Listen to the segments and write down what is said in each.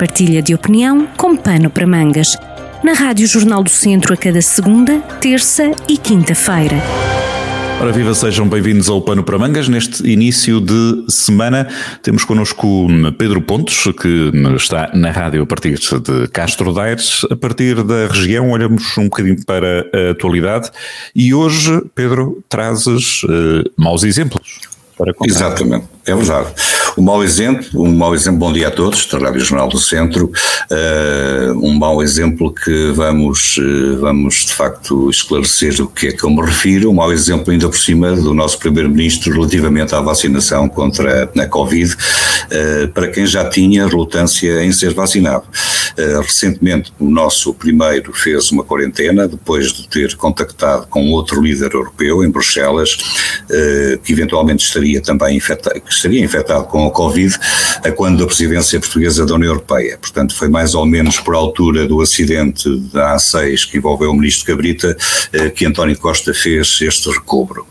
partilha de opinião com pano para mangas. Na Rádio Jornal do Centro a cada segunda, terça e quinta-feira. Ora viva, sejam bem-vindos ao Pano para Mangas. Neste início de semana temos connosco Pedro Pontes, que está na rádio a partir de Castro Daires. A partir da região olhamos um bocadinho para a atualidade e hoje, Pedro, trazes uh, maus exemplos. Exatamente, é verdade. Um mau exemplo, um mau exemplo, bom dia a todos, Rádio Jornal do Centro, uh, um mau exemplo que vamos, uh, vamos de facto esclarecer o que é que eu me refiro, um mau exemplo ainda por cima do nosso Primeiro-Ministro relativamente à vacinação contra a Covid, uh, para quem já tinha relutância em ser vacinado. recentemente o nosso primeiro fez uma quarentena, depois de ter contactado com outro líder europeu em Bruxelas, que eventualmente estaria também infectado, que estaria infectado com a Covid, a quando a presidência portuguesa da União Europeia. Portanto, foi mais ou menos por altura do acidente da A6 que envolveu o ministro Cabrita eh, que António Costa fez este recobro.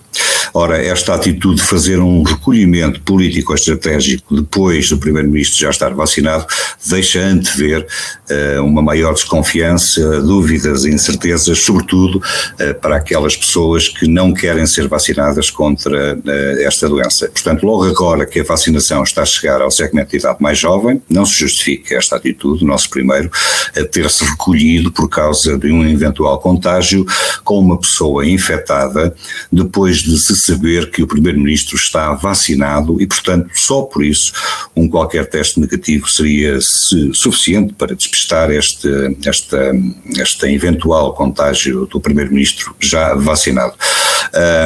Ora, esta atitude de fazer um recolhimento político estratégico depois do Primeiro-Ministro já estar vacinado deixa antever uh, uma maior desconfiança, dúvidas e incertezas, sobretudo uh, para aquelas pessoas que não querem ser vacinadas contra uh, esta doença. Portanto, logo agora que a vacinação está a chegar ao segmento de idade mais jovem, não se justifica esta atitude, o nosso primeiro, a ter-se recolhido por causa de um eventual contágio com uma pessoa infectada depois de se saber que o Primeiro-Ministro está vacinado e, portanto, só por isso um qualquer teste negativo seria suficiente para despistar este, esta, esta eventual contágio do Primeiro-Ministro já vacinado.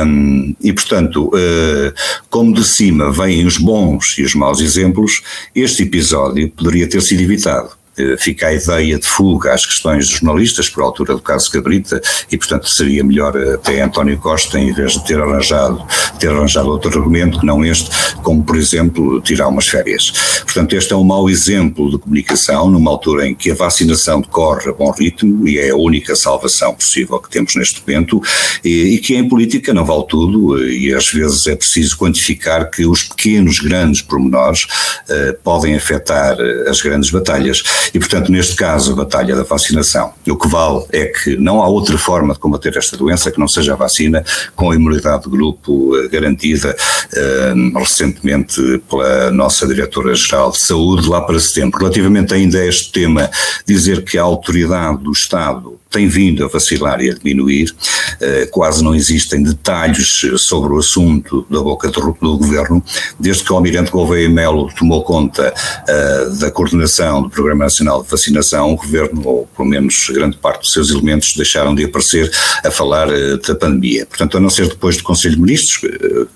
Um, e, portanto, uh, como de cima vêm os bons e os maus exemplos, este episódio poderia ter sido evitado. Eh, fica a ideia de fuga às questões dos jornalistas por altura do caso Cabrita e portanto seria melhor eh, até António Costa em vez de ter arranjado ter arranjado outro argumento que não este como por exemplo tirar umas férias. Portanto este é um mau exemplo de comunicação numa altura em que a vacinação decorre a bom ritmo e é a única salvação possível que temos neste momento e, e que em política não vale tudo eh, e às vezes é preciso quantificar que os pequenos grandes pormenores uh, podem afetar as grandes batalhas e, portanto, neste caso, a batalha da vacinação, o que vale é que não há outra forma de combater esta doença que não seja a vacina, com a imunidade de grupo eh, garantida eh, recentemente pela nossa Diretora-Geral de Saúde, lá para setembro. Relativamente ainda a este tema, dizer que a autoridade do Estado tem vindo a vacilar e a diminuir, uh, quase não existem detalhes sobre o assunto da boca do, governo, desde que o Almirante Gouveia Melo tomou conta uh, da coordenação do Programa Nacional de Vacinação, o governo, ou pelo menos grande parte dos seus elementos, deixaram de aparecer a falar uh, da pandemia. Portanto, a não ser depois do Conselho de Ministros,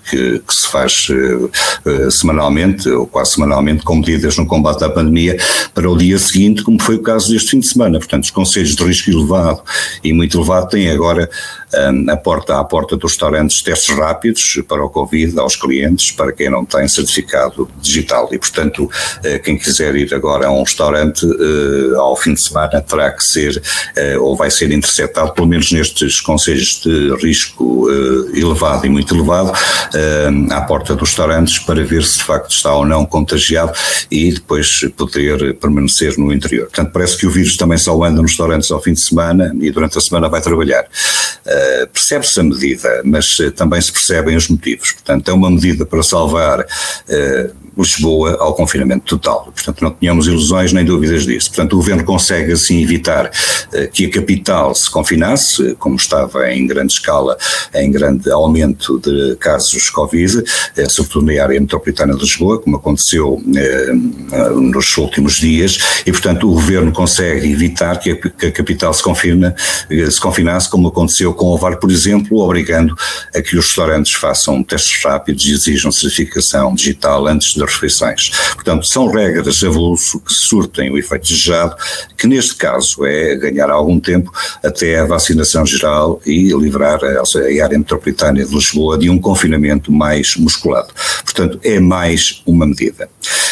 que, que se faz semanalmente, ou quase semanalmente, com medidas no combate à pandemia, para o dia seguinte, como foi o caso deste fim de semana. Portanto, os conselhos de risco elevado elevado e muito elevado, tem agora um, a porta, à porta dos restaurantes testes rápidos para o Covid aos clientes, para quem não tem certificado digital. E, portanto, uh, quem quiser ir agora a um restaurante uh, ao fim de semana terá que ser uh, ou vai ser interceptado, pelo menos nestes conselhos de risco elevado e muito elevado, à porta dos restaurantes para ver se de facto está ou não contagiado e depois poder permanecer no interior. Portanto, parece que o vírus também só anda nos restaurantes ao fim de semana semana e durante a semana vai trabalhar. Uh, Percebe-se a medida, mas uh, também se percebem os motivos. Portanto, é uma medida para salvar uh, Lisboa ao confinamento total. Portanto, não tínhamos ilusões nem dúvidas disso. Portanto, o governo consegue assim evitar que a capital se confinasse, como estava em grande escala, em grande aumento de casos Covid, sobretudo na área metropolitana de Lisboa, como aconteceu nos últimos dias, e portanto o governo consegue evitar que a, capital se confina, eh, se confinasse, como aconteceu com o VAR, por exemplo, obrigando a que os restaurantes façam testes rápidos e exijam certificação digital antes das. Portanto, são regras avulso que surtem o efeito desejado, que neste caso é ganhar algum tempo até a vacinação geral e livrar a, a área metropolitana de Lisboa de um confinamento mais musculado. Portanto, é mais uma medida.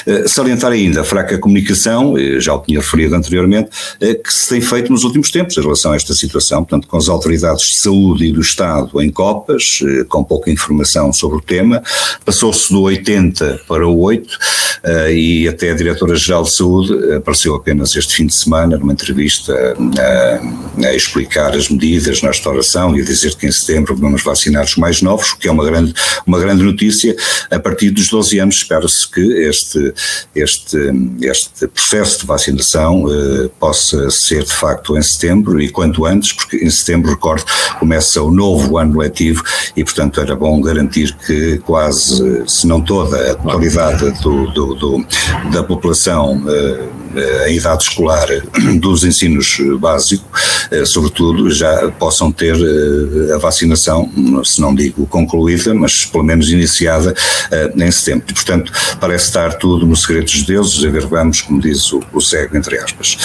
Eh, salientar ainda a fraca comunicação, eh, já o tinha referido anteriormente, que se tem feito nos últimos tempos em relação a esta situação, portanto, com as autoridades de saúde e do Estado em copas, eh, com pouca informação sobre o tema, passou-se do 80 para o 8 eh, e até a Diretora-Geral de Saúde apareceu apenas este fim de semana numa entrevista a, a explicar as medidas na restauração e a dizer que em setembro vamos vacinar os mais novos, o que é uma grande, uma grande notícia. A partir dos 12 anos espera-se que este, este, este processo de vacinação eh, possa ser de facto em setembro e quanto antes, porque em setembro, recordo, começa o novo ano letivo e, portanto, era bom garantir que quase, se não toda, a totalidade do, do, do da população eh, a idade escolar dos ensinos básicos, eh, sobretudo, já possam ter eh, a vacinação, se não digo concluída, mas pelo menos iniciada eh, em setembro. E, portanto, parece estar tudo no segredo dos deuses, a vamos, como diz o, o cego, entre aspas.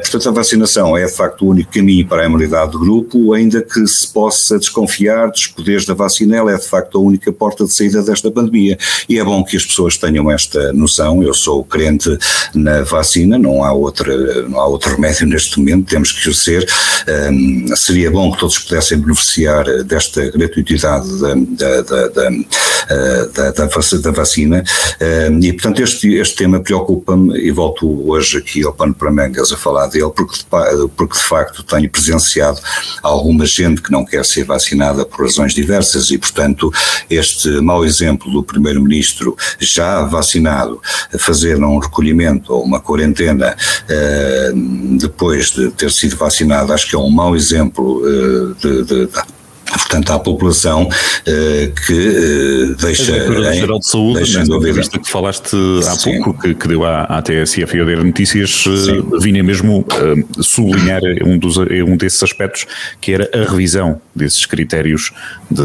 Portanto, a vacinação é de facto o único caminho para a imunidade do grupo, ainda que se possa desconfiar dos poderes da vacina, ela é de facto a única porta de saída desta pandemia. E é bom que as pessoas tenham esta noção. Eu sou crente na vacina vacina, não há, outra, não há outro remédio neste momento, temos que ser. Um, seria bom que todos pudessem beneficiar desta gratuitidade da, da, da, da, da vacina um, e, portanto, este, este tema preocupa-me e volto hoje aqui ao pano para mangas a falar dele porque, porque de facto tenho presenciado alguma gente que não quer ser vacinada por razões diversas e, portanto, este mau exemplo do Primeiro-Ministro já vacinado fazer um recolhimento ou uma quarentena eh, depois de ter sido vacinado, acho que é um mau exemplo eh, de, de, de portanto, à população uh, que uh, deixa. A Diretora-Geral de Saúde, nesta entrevista que falaste há Sim. pouco, que, que, deu à, à TSF e ao Diário Notícias, uh, vinha mesmo uh, sublinhar um, dos, um desses aspectos, que era a revisão desses critérios de,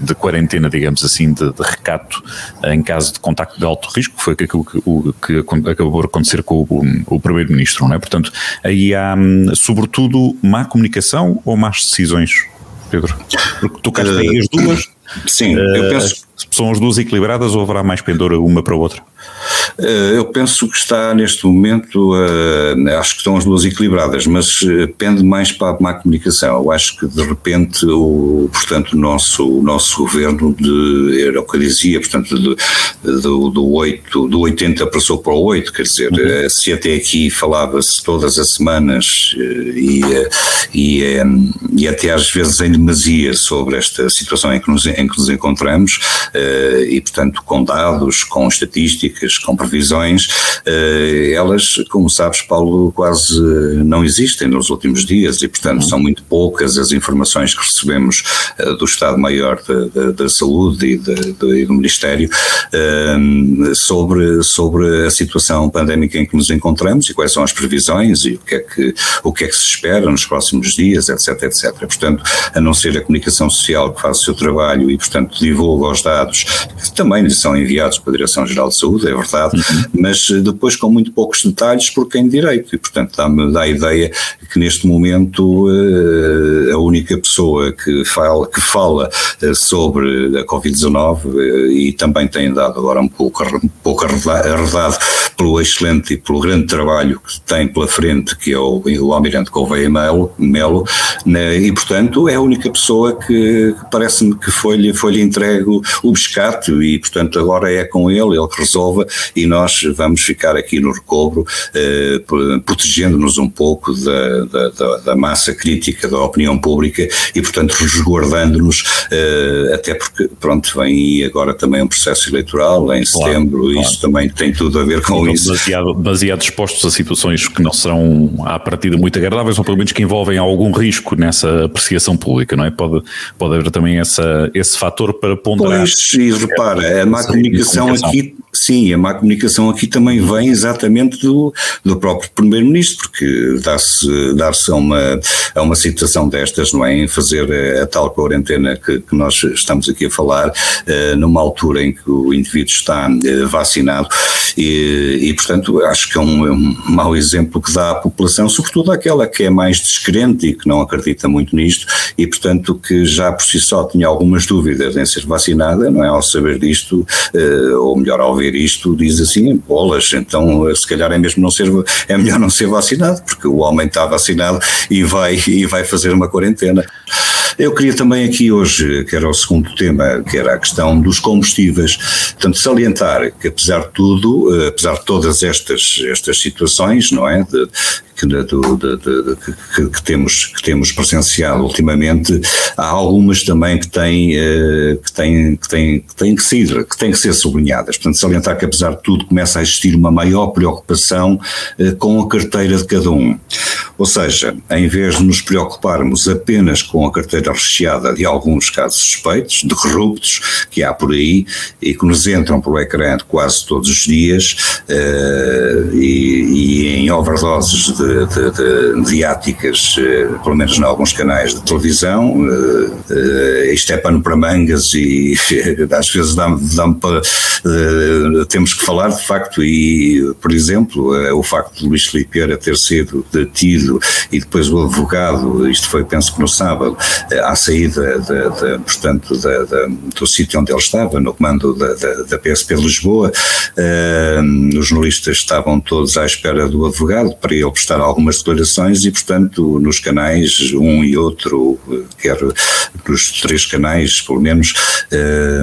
de quarentena, digamos assim, de, de, recato em caso de contacto de alto risco, que foi aquilo que, o, que acabou por acontecer com o, o Primeiro-Ministro, não é? Portanto, aí há, hum, sobretudo, má comunicação ou más decisões? Pedro? Porque tocaste uh, aí as duas. Sim, uh, eu penso. São as duas equilibradas ou haverá mais pendor uma para a outra? Eh, eu penso que está neste momento, uh, acho que estão as duas equilibradas, mas eh, pende mais para a má comunicação. Eu acho que de repente, o, portanto, o nosso, o nosso governo, de, era o que eu dizia, portanto, de, do, do, 8, do 80 passou para o 8, quer dizer, uhum. se até aqui falava-se todas as semanas e, e, e até às vezes em demasia sobre esta situação em que nos, em que nos encontramos, e portanto, com dados, com estatísticas, com previsões, eh, elas, como sabes, Paulo, quase não existem nos últimos dias e, portanto, são muito poucas as informações que recebemos eh, do Estado-Maior da Saúde e, de, de, e, do Ministério eh, sobre, sobre a situação pandémica em que nos encontramos e quais são as previsões e o que é que, o que, é que se espera nos próximos dias, etc, etc. Portanto, a não ser a comunicação social que faz o seu trabalho e, portanto, divulga os dados que também lhe são enviados para a Direção-Geral de Saúde, é verdade, uhum. mas eh, depois com muito poucos detalhes por quem direito, e portanto dá-me dá a ideia que neste momento uh, a única pessoa que fala, que fala uh, sobre a Covid-19 uh, e também tem dado agora um pouco, um pouco arredado pelo excelente e pelo grande trabalho que tem pela frente, que é o, o Almirante Gouveia Melo, Melo né, e portanto é a única pessoa que, parece-me que foi-lhe foi entregue o, biscate e portanto agora é com ele, ele que e nós vamos ficar aqui no recobro, eh, protegendo-nos um pouco da, da, da, massa crítica da opinião pública e, portanto, resguardando-nos, eh, até porque, pronto, vem agora também um processo eleitoral em setembro, claro. isso também tem tudo a ver com então, isso. Demasiado, demasiado expostos a situações que não serão, à partida, muito agradáveis, ou pelo menos que envolvem algum risco nessa apreciação pública, não é? Pode, pode haver também essa, esse fator para ponderar. Pois, e repara, a má comunicação aqui, sim, a má comunicação aqui também vem exatamente do, do próprio Primeiro-Ministro, porque dá-se dar a, uma, a uma situação destas, não é? Em fazer a, a tal quarentena que, que, nós estamos aqui a falar, uh, numa altura em que o indivíduo está uh, vacinado, e, e, portanto acho que é um, é um mau exemplo que dá à população, sobretudo àquela que é mais descrente e que não acredita muito nisto, e portanto que já por si só tinha algumas dúvidas em ser vacinada, não é? Ao saber disto, uh, ou melhor, ao ver ouvir isto diz assim, bolas, então se calhar é mesmo não ser, é melhor não ser vacinado, porque o homem está vacinado e vai, e vai fazer uma quarentena. Eu queria também aqui hoje, que era o segundo tema, que era a questão dos combustíveis, portanto salientar que apesar de tudo, eh, apesar de todas estas, estas situações, não é, de, que, que, que, temos, que temos presenciado ultimamente, há algumas também que têm, eh, que têm, que têm, que têm que ser, que têm que ser sublinhadas. Portanto, salientar que apesar de tudo começa a existir uma maior preocupação eh, com a carteira de cada um. Ou seja, em vez de nos preocuparmos apenas com a carteira recheada de alguns casos suspeitos, de corruptos que há por aí e que nos entram pelo ecrã quase todos os dias uh, e, e, em overdoses de de, de, de mediáticas, eh, pelo menos em alguns canais de televisão. Eh, isto é pano para mangas e às vezes dá-me dá para. Eh, temos que falar de facto, e, por exemplo, o facto de Luís Filipe ter sido detido e depois o advogado, isto foi penso que no sábado, à saída de, de, portanto, do sítio onde ele estava, no comando da, da, da PSP de Lisboa, os jornalistas estavam todos à espera do advogado para ele prestar algumas declarações e, portanto, nos canais, um e outro, quer nos três canais, pelo menos, eh,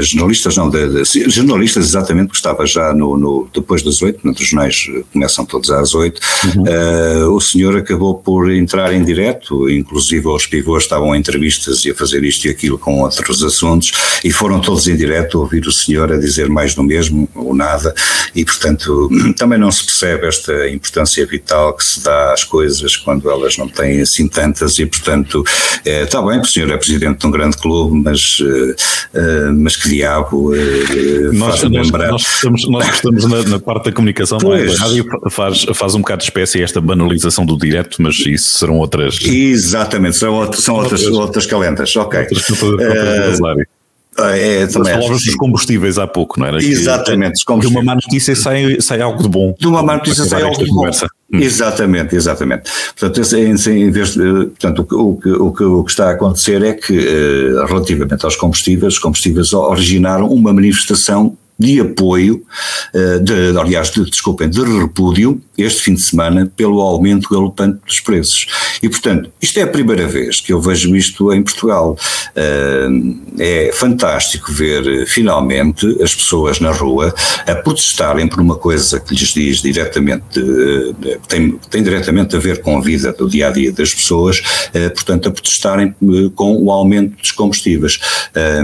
jornalistas, não, de, de, jornalistas exatamente, que estava já no, no depois das oito, os jornais começam todos às oito, uhum. eh, o senhor acabou por entrar em direto, inclusive os pivôs estavam em entrevistas e a fazer isto e aquilo com outros assuntos, e foram todos em direto a ouvir o senhor a dizer mais do mesmo, ou nada, e portanto também não se percebe esta importância importância vital que se dá às coisas quando elas não têm assim tantas e, portanto, é, está bem que o senhor é presidente de um grande clube, mas, uh, mas que diabo uh, nós, nós, lembrar. Nós estamos, nós estamos na, na parte da comunicação, pois. não é? A rádio faz, faz um bocado de espécie esta banalização do direto, mas isso serão outras... Exatamente, são, outras, são outras, outras calendas, ok. Outras, outras, outras, ah, é, também palavras dos combustíveis há pouco, não era? Exatamente. Que, de uma má notícia sai, sai algo de bom. De uma má notícia sai algo de bom. Conversa. Hum. Exatamente, exatamente. Portanto, em, em vez de, portanto o, que, o, que, o que está a acontecer é que, eh, relativamente aos combustíveis, os combustíveis originaram uma manifestação de apoio, eh, de, aliás, de, desculpem, de repúdio, este fim de semana, pelo aumento galopante dos preços. E, portanto, isto é a primeira vez que eu vejo isto em Portugal. Eh, é fantástico ver, finalmente, as pessoas na rua a protestarem por uma coisa que lhes diz diretamente, tem, tem diretamente a ver com a vida do dia a dia das pessoas, eh, portanto, a protestarem com o aumento dos combustíveis.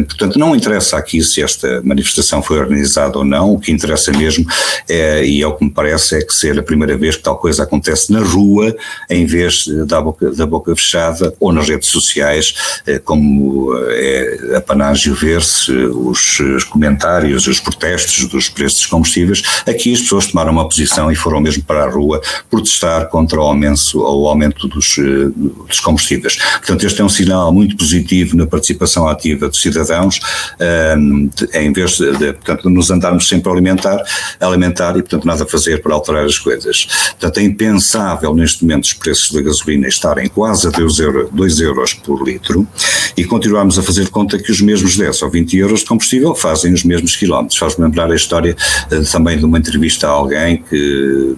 Portanto, não interessa aqui se esta manifestação foi organizada organizado ou não, o que interessa mesmo, é, e é o que me parece, é que ser a primeira vez que tal coisa acontece na rua, em vez da boca, da boca fechada, ou nas redes sociais, é, como é apanágio ver-se os, os comentários, os protestos dos preços dos combustíveis, aqui as pessoas tomaram uma posição e foram mesmo para a rua protestar contra o aumento, o aumento dos, dos combustíveis. Portanto, este é um sinal muito positivo na participação ativa dos cidadãos, um, em vez de, de portanto, nos andarmos sempre a alimentar, a alimentar e, portanto, nada a fazer para alterar as coisas. Portanto, é impensável neste momento os preços da gasolina estarem quase a 2 euros, 2 euros por litro e continuarmos a fazer conta que os mesmos 10 ou 20 euros de combustível fazem os mesmos quilómetros. Faz-me lembrar a história uh, também de uma entrevista a alguém que,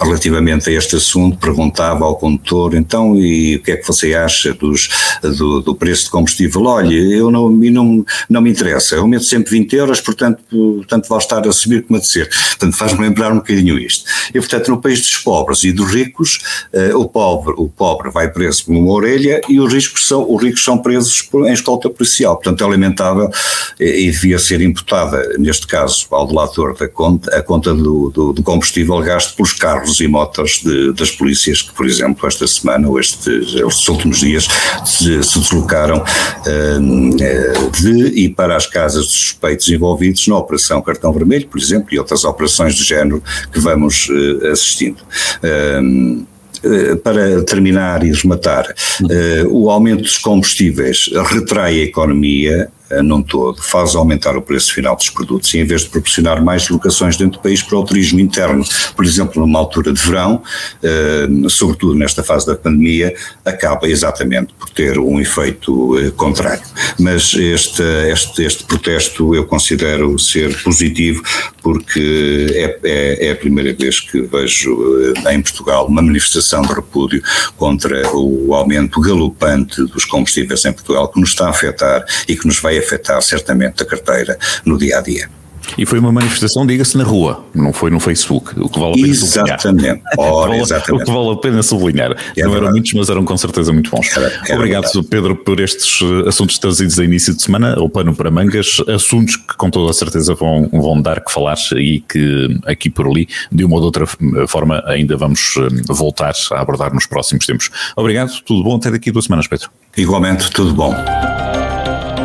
relativamente a este assunto, perguntava ao condutor, então, e o que é que você acha dos, do, do preço de combustível? Olha, eu não, não, não me interessa, eu meto sempre 20 euros, portanto portanto, tanto vale estar a subir como a descer. Portanto, faz-me lembrar um bocadinho isto. E, portanto, no país dos pobres e dos ricos, uh, o, pobre, o pobre vai preso por uma orelha e os ricos são, os ricos são presos por, em escolta policial. Portanto, é lamentável e, e, devia ser imputada, neste caso, ao delator da conta, a conta do, do, do combustível gasto pelos carros e motos de, das polícias que, por exemplo, esta semana ou estes, estes últimos dias se, se deslocaram uh, de e para as casas dos suspeitos envolvidos envolvidos na Operação Cartão Vermelho, por exemplo, e outras operações do género que vamos uh, assistindo. Um, eh, para terminar e rematar, uh, o aumento dos combustíveis retrai a economia, num todo, faz aumentar o preço final dos produtos e em vez de proporcionar mais locações dentro do país para o turismo interno, por exemplo, numa altura de verão, sobretudo nesta fase da pandemia, acaba exatamente por ter um efeito contrário. Mas este, este, este protesto eu considero ser positivo porque é, é, é a primeira vez que vejo em Portugal uma manifestação de repúdio contra o aumento galopante dos combustíveis em Portugal que nos está a afetar e que nos vai afetar certamente a carteira no dia a dia. E foi uma manifestação, diga-se, na rua, não foi no Facebook, o que vale a pena exatamente. sublinhar. Ora, exatamente. O que vale a pena sublinhar. É não eram muitos, mas eram com certeza muito bons. Era, era Obrigado, verdade. Pedro, por estes eh, assuntos trazidos a início de semana, ao pano para mangas, assuntos que com toda a certeza vão, vão dar que falar e que aqui por ali, de uma ou de outra forma, ainda vamos eh, voltar a abordar nos próximos tempos. Obrigado, tudo bom, até daqui duas semanas, Pedro. Igualmente, tudo bom.